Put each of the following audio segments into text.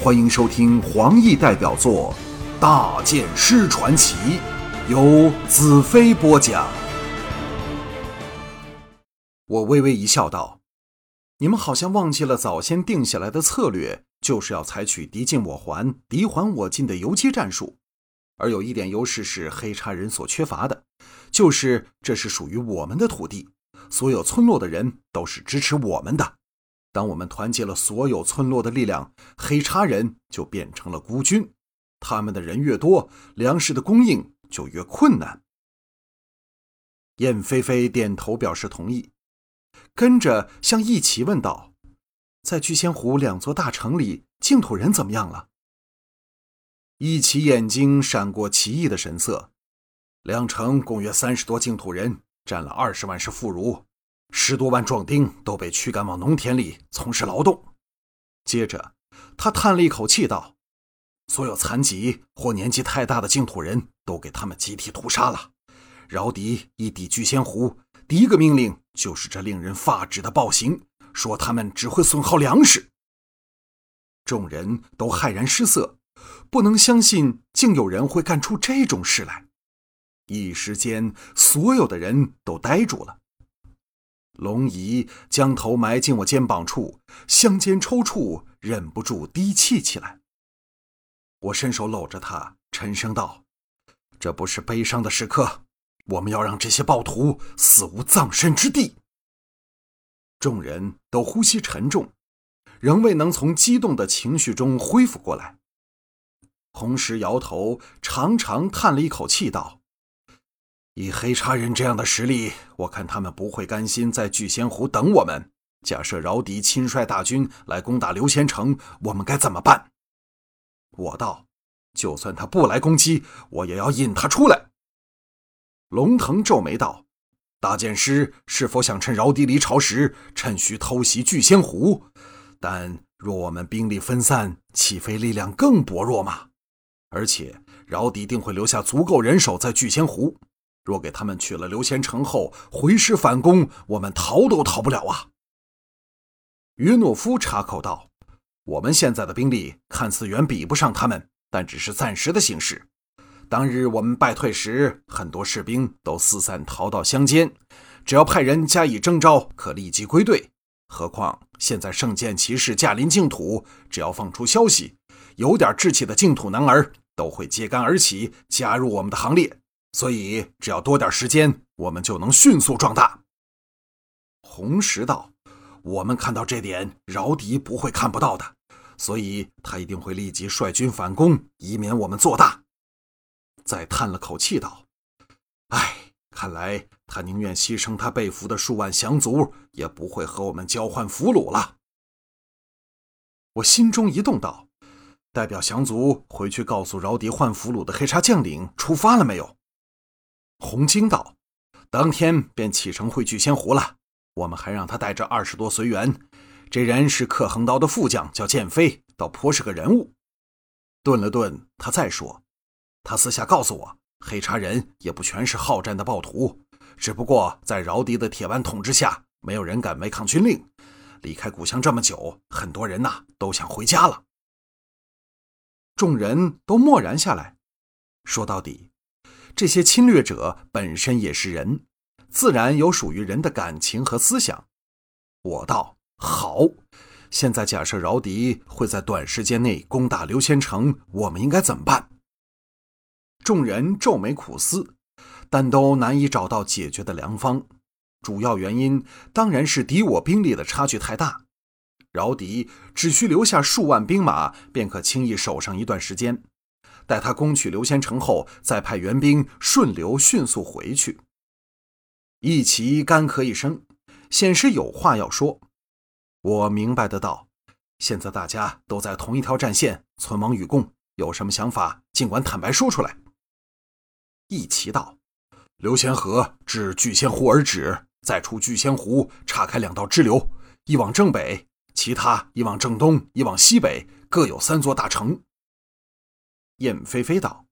欢迎收听黄奕代表作《大剑师传奇》，由子飞播讲。我微微一笑，道：“你们好像忘记了早先定下来的策略，就是要采取敌进我还、敌还我进的游击战术。而有一点优势是黑叉人所缺乏的，就是这是属于我们的土地，所有村落的人都是支持我们的。”当我们团结了所有村落的力量，黑叉人就变成了孤军。他们的人越多，粮食的供应就越困难。燕飞飞点头表示同意，跟着向一奇问道：“在聚仙湖两座大城里，净土人怎么样了？”一奇眼睛闪过奇异的神色：“两城共约三十多净土人，占了二十万是妇孺。”十多万壮丁都被驱赶往农田里从事劳动。接着，他叹了一口气道：“所有残疾或年纪太大的净土人都给他们集体屠杀了。饶迪一抵聚仙湖，第一个命令就是这令人发指的暴行，说他们只会损耗粮食。”众人都骇然失色，不能相信竟有人会干出这种事来。一时间，所有的人都呆住了。龙姨将头埋进我肩膀处，香肩抽搐，忍不住低泣起来。我伸手搂着她，沉声道：“这不是悲伤的时刻，我们要让这些暴徒死无葬身之地。”众人都呼吸沉重，仍未能从激动的情绪中恢复过来。红石摇头，长长叹了一口气，道。以黑叉人这样的实力，我看他们不会甘心在聚仙湖等我们。假设饶迪亲率大军来攻打刘仙城，我们该怎么办？我道：就算他不来攻击，我也要引他出来。龙腾皱眉道：大剑师是否想趁饶迪离巢时，趁虚偷袭聚仙湖？但若我们兵力分散，岂非力量更薄弱吗？而且饶迪定会留下足够人手在聚仙湖。若给他们取了刘贤城后回师反攻，我们逃都逃不了啊！约诺夫插口道：“我们现在的兵力看似远比不上他们，但只是暂时的形势。当日我们败退时，很多士兵都四散逃到乡间，只要派人加以征召，可立即归队。何况现在圣剑骑士驾临净土，只要放出消息，有点志气的净土男儿都会揭竿而起，加入我们的行列。”所以，只要多点时间，我们就能迅速壮大。红石道：“我们看到这点，饶迪不会看不到的，所以他一定会立即率军反攻，以免我们做大。”再叹了口气道：“唉，看来他宁愿牺牲他被俘的数万降卒，也不会和我们交换俘虏了。”我心中一动，道：“代表降卒回去告诉饶迪换俘虏的黑叉将领出发了没有？”洪金道：“当天便启程回聚仙湖了。我们还让他带着二十多随员。这人是克横刀的副将，叫剑飞，倒颇是个人物。”顿了顿，他再说：“他私下告诉我，黑茶人也不全是好战的暴徒，只不过在饶迪的铁腕统治下，没有人敢违抗军令。离开故乡这么久，很多人呐都想回家了。”众人都默然下来。说到底。这些侵略者本身也是人，自然有属于人的感情和思想。我道好，现在假设饶迪会在短时间内攻打刘仙城，我们应该怎么办？众人皱眉苦思，但都难以找到解决的良方。主要原因当然是敌我兵力的差距太大。饶迪只需留下数万兵马，便可轻易守上一段时间。待他攻取刘仙城后，再派援兵顺流迅速回去。一齐干咳一声，显示有话要说。我明白的道：“现在大家都在同一条战线，存亡与共，有什么想法尽管坦白说出来。”一齐道：“刘仙河至聚仙湖而止，再出聚仙湖，岔开两道支流，一往正北，其他一往正东，一往西北，各有三座大城。”燕飞飞道：“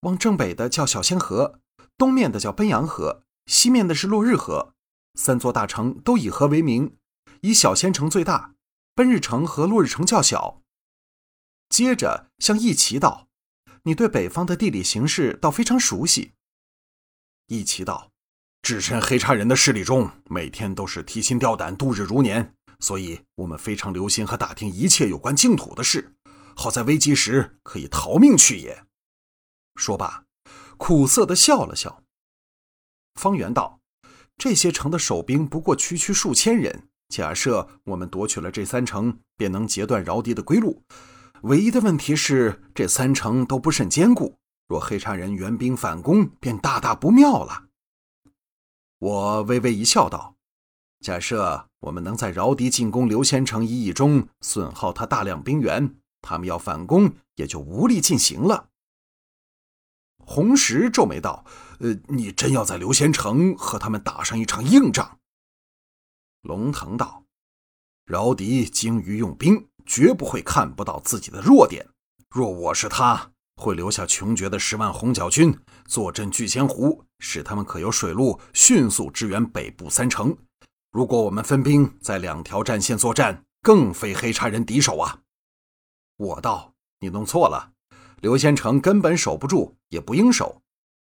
往正北的叫小仙河，东面的叫奔阳河，西面的是落日河。三座大城都以河为名，以小仙城最大，奔日城和落日城较小。”接着向义奇道：“你对北方的地理形势倒非常熟悉。”义奇道：“置身黑叉人的势力中，每天都是提心吊胆，度日如年，所以我们非常留心和打听一切有关净土的事，好在危急时可以逃命去也。”说罢，苦涩的笑了笑。方圆道：“这些城的守兵不过区区数千人。”假设我们夺取了这三城，便能截断饶敌的归路。唯一的问题是，这三城都不甚坚固。若黑茶人援兵反攻，便大大不妙了。我微微一笑，道：“假设我们能在饶敌进攻刘仙城一役中损耗他大量兵员，他们要反攻也就无力进行了。”红石皱眉道：“呃，你真要在刘仙城和他们打上一场硬仗？”龙腾道：“饶迪精于用兵，绝不会看不到自己的弱点。若我是他，会留下穷绝的十万红角军坐镇聚仙湖，使他们可由水路迅速支援北部三城。如果我们分兵在两条战线作战，更非黑叉人敌手啊！”我道：“你弄错了，刘仙城根本守不住，也不应守。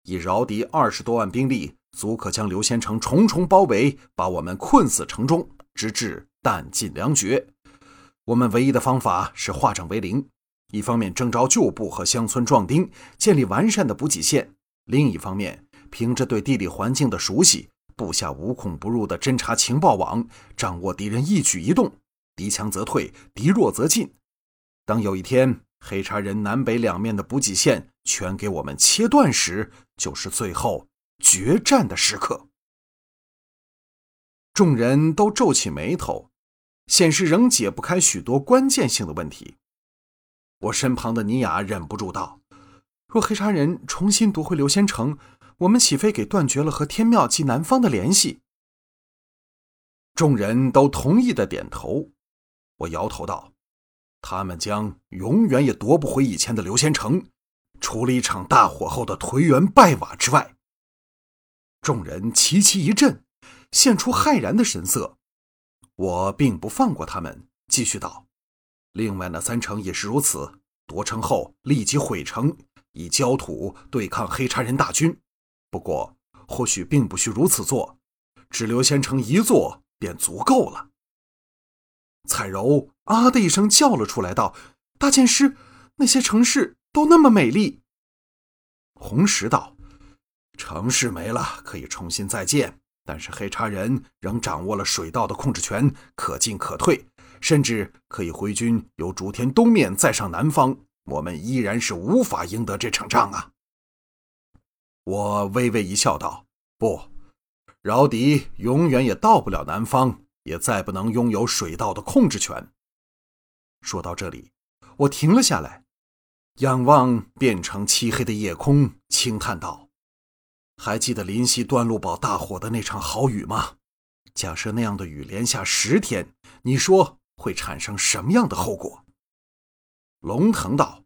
以饶敌二十多万兵力。”足可将刘仙城重重包围，把我们困死城中，直至弹尽粮绝。我们唯一的方法是化整为零：一方面征召旧部和乡村壮丁，建立完善的补给线；另一方面，凭着对地理环境的熟悉，布下无孔不入的侦察情报网，掌握敌人一举一动。敌强则退，敌弱则进。当有一天黑茶人南北两面的补给线全给我们切断时，就是最后。决战的时刻，众人都皱起眉头，显示仍解不开许多关键性的问题。我身旁的尼雅忍不住道：“若黑茶人重新夺回刘仙城，我们岂非给断绝了和天庙及南方的联系？”众人都同意的点头。我摇头道：“他们将永远也夺不回以前的刘仙城，除了一场大火后的颓垣败瓦之外。”众人齐齐一震，现出骇然的神色。我并不放过他们，继续道：“另外那三城也是如此，夺城后立即毁城，以焦土对抗黑叉人大军。不过，或许并不需如此做，只留仙城一座便足够了。”彩柔啊的一声叫了出来，道：“大剑师，那些城市都那么美丽。”红石道。城市没了，可以重新再建，但是黑茶人仍掌握了水道的控制权，可进可退，甚至可以回军由竹田东面再上南方。我们依然是无法赢得这场仗啊！我微微一笑，道：“不，饶迪永远也到不了南方，也再不能拥有水道的控制权。”说到这里，我停了下来，仰望变成漆黑的夜空，轻叹道。还记得临溪段路堡大火的那场豪雨吗？假设那样的雨连下十天，你说会产生什么样的后果？龙腾道：“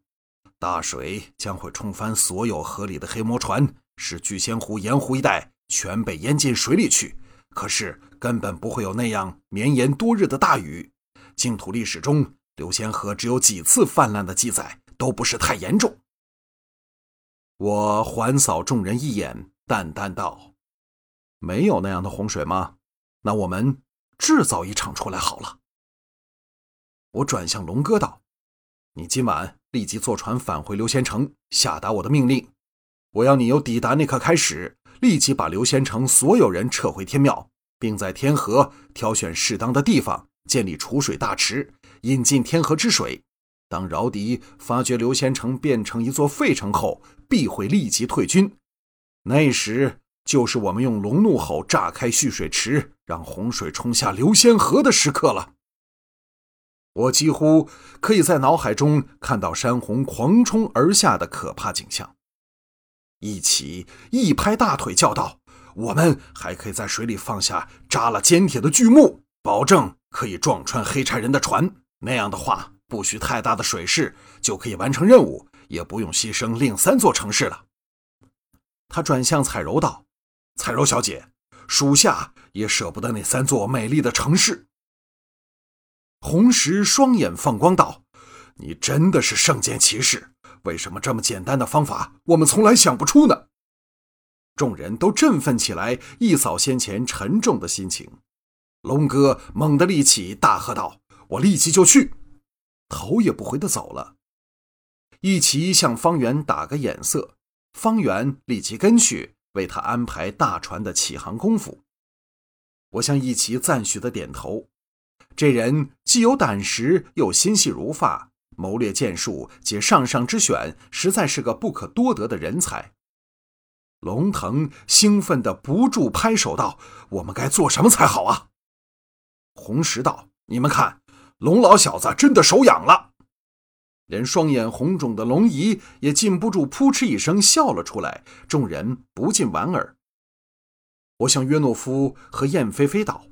大水将会冲翻所有河里的黑魔船，使聚仙湖沿湖一带全被淹进水里去。可是根本不会有那样绵延多日的大雨。净土历史中，流仙河只有几次泛滥的记载，都不是太严重。”我环扫众人一眼。淡淡道：“没有那样的洪水吗？那我们制造一场出来好了。”我转向龙哥道：“你今晚立即坐船返回刘仙城，下达我的命令。我要你由抵达那刻开始，立即把刘仙城所有人撤回天庙，并在天河挑选适当的地方建立储水大池，引进天河之水。当饶迪发觉刘仙城变成一座废城后，必会立即退军。”那时就是我们用龙怒吼炸开蓄水池，让洪水冲下流仙河的时刻了。我几乎可以在脑海中看到山洪狂冲而下的可怕景象。一起一拍大腿叫道：“我们还可以在水里放下扎了坚铁的巨木，保证可以撞穿黑柴人的船。那样的话，不需太大的水势就可以完成任务，也不用牺牲另三座城市了。”他转向彩柔道：“彩柔小姐，属下也舍不得那三座美丽的城市。”红石双眼放光道：“你真的是圣剑骑士，为什么这么简单的方法我们从来想不出呢？众人都振奋起来，一扫先前沉重的心情。龙哥猛地立起，大喝道：“我立即就去！”头也不回的走了。一齐向方圆打个眼色，方圆立即跟去，为他安排大船的起航功夫。我向一齐赞许的点头。这人既有胆识，又心细如发，谋略剑术皆上上之选，实在是个不可多得的人才。龙腾兴奋的不住拍手道：“我们该做什么才好啊？”红石道：“你们看，龙老小子真的手痒了。”连双眼红肿的龙姨也禁不住扑哧一声笑了出来。众人不禁莞尔。我向约诺夫和燕飞飞道。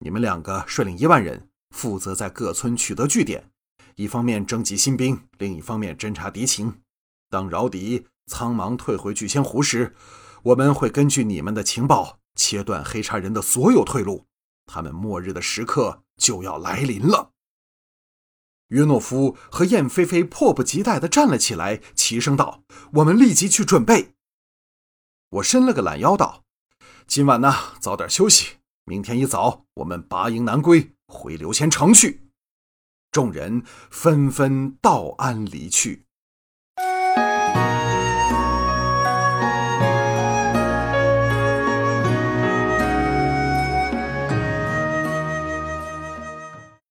你们两个率领一万人，负责在各村取得据点，一方面征集新兵，另一方面侦察敌情。当饶敌苍茫退回聚仙湖时，我们会根据你们的情报，切断黑叉人的所有退路。他们末日的时刻就要来临了。约诺夫和燕飞飞迫不及待地站了起来，齐声道：“我们立即去准备。”我伸了个懒腰，道：“今晚呢，早点休息。”明天一早，我们拔营南归，回刘仙城去。众人纷纷道安离去。